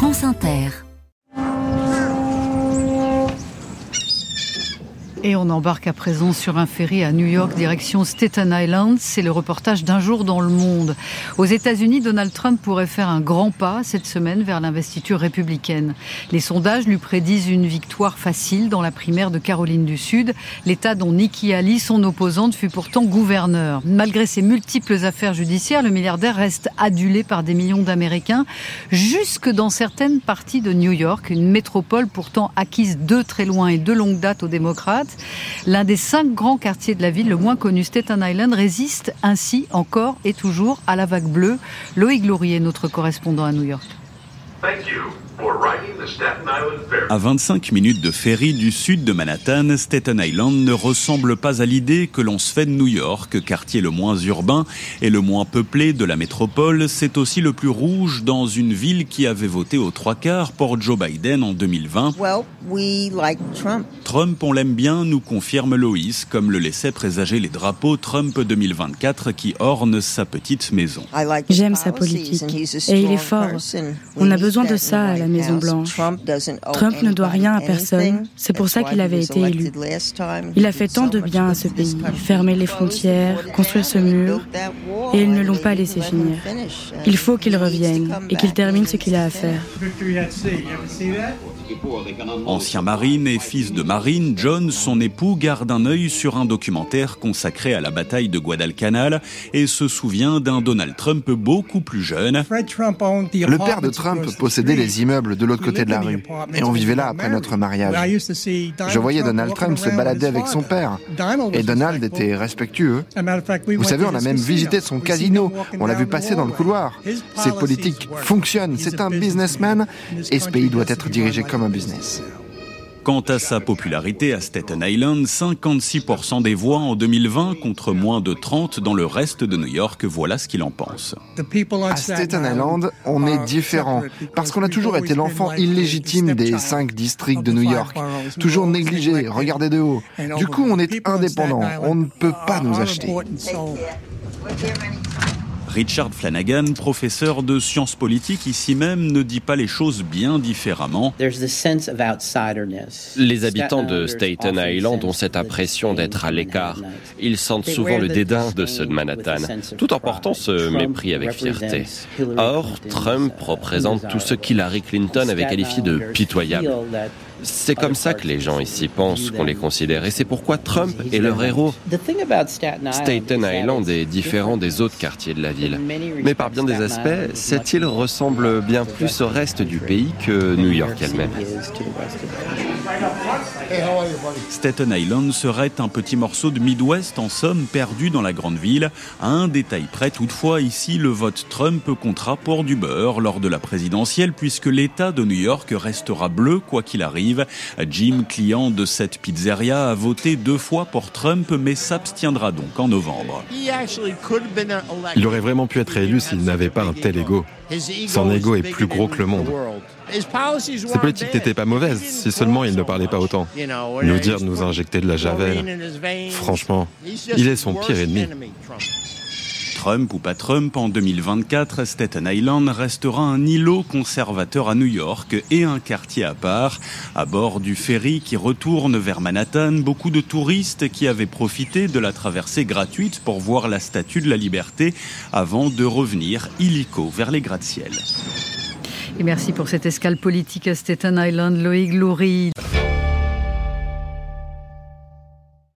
France Inter. Et on embarque à présent sur un ferry à New York, direction Staten Island. C'est le reportage d'un jour dans le monde. Aux États-Unis, Donald Trump pourrait faire un grand pas cette semaine vers l'investiture républicaine. Les sondages lui prédisent une victoire facile dans la primaire de Caroline du Sud, l'État dont Nikki Haley, son opposante, fut pourtant gouverneur. Malgré ses multiples affaires judiciaires, le milliardaire reste adulé par des millions d'Américains, jusque dans certaines parties de New York, une métropole pourtant acquise de très loin et de longue date aux démocrates. L'un des cinq grands quartiers de la ville, le moins connu Staten Island, résiste ainsi encore et toujours à la vague bleue. Loïc Laurier, notre correspondant à New York. À 25 minutes de ferry du sud de Manhattan, Staten Island ne ressemble pas à l'idée que l'on se fait de New York, quartier le moins urbain et le moins peuplé de la métropole. C'est aussi le plus rouge dans une ville qui avait voté aux trois quarts pour Joe Biden en 2020. Trump. Trump, on l'aime bien, nous confirme Loïs, comme le laissaient présager les drapeaux Trump 2024 qui ornent sa petite maison. J'aime sa politique et il est fort. On a besoin de ça à la Maison Blanche. Trump ne doit rien à personne, c'est pour ça qu'il avait été élu. Il a fait tant de bien à ce pays, fermer les frontières, construire ce mur, et ils ne l'ont pas laissé finir. Il faut qu'il revienne et qu'il termine ce qu'il a à faire. Ancien marine et fils de marine, John, son époux, garde un œil sur un documentaire consacré à la bataille de Guadalcanal et se souvient d'un Donald Trump beaucoup plus jeune. Le père de Trump possédait les immeubles de l'autre côté de la rue. et on vivait là après notre mariage. Je voyais Donald Trump se balader avec son père. Et Donald était respectueux. Vous savez, on a même visité son casino, on l'a vu passer dans le couloir. Ses politiques fonctionnent, c'est un businessman. et ce pays doit être dirigé comme un business. Quant à sa popularité à Staten Island, 56% des voix en 2020 contre moins de 30 dans le reste de New York, voilà ce qu'il en pense. À Staten Island, on est différent parce qu'on a toujours été l'enfant illégitime des cinq districts de New York, toujours négligé, regardé de haut. Du coup, on est indépendant, on ne peut pas nous acheter. Richard Flanagan, professeur de sciences politiques ici même, ne dit pas les choses bien différemment. Les habitants de Staten Island ont cette impression d'être à l'écart. Ils sentent souvent le dédain de ceux de Manhattan, tout en portant ce mépris avec fierté. Or, Trump représente tout ce qu'Hillary Clinton avait qualifié de pitoyable. C'est comme ça que les gens ici pensent qu'on les considère et c'est pourquoi Trump est leur héros. Staten Island est différent des autres quartiers de la ville. Mais par bien des aspects, cette île ressemble bien plus au reste du pays que New York elle-même. Staten Island serait un petit morceau de Midwest en somme perdu dans la grande ville. À un détail près toutefois, ici le vote Trump comptera pour du beurre lors de la présidentielle puisque l'État de New York restera bleu quoi qu'il arrive. Jim, client de cette pizzeria, a voté deux fois pour Trump mais s'abstiendra donc en novembre. Il aurait vraiment pu être élu s'il n'avait pas un tel ego. Son ego est plus gros que le monde. Ses politiques n'étaient pas mauvaises, si seulement il ne parlait pas autant. Nous dire de nous injecter de la javel, franchement, il est son pire ennemi. Trump ou pas Trump, en 2024, Staten Island restera un îlot conservateur à New York et un quartier à part. À bord du ferry qui retourne vers Manhattan, beaucoup de touristes qui avaient profité de la traversée gratuite pour voir la statue de la liberté avant de revenir illico vers les gratte-ciel. Et merci pour cette escale politique à Staten Island, Loïc Loury.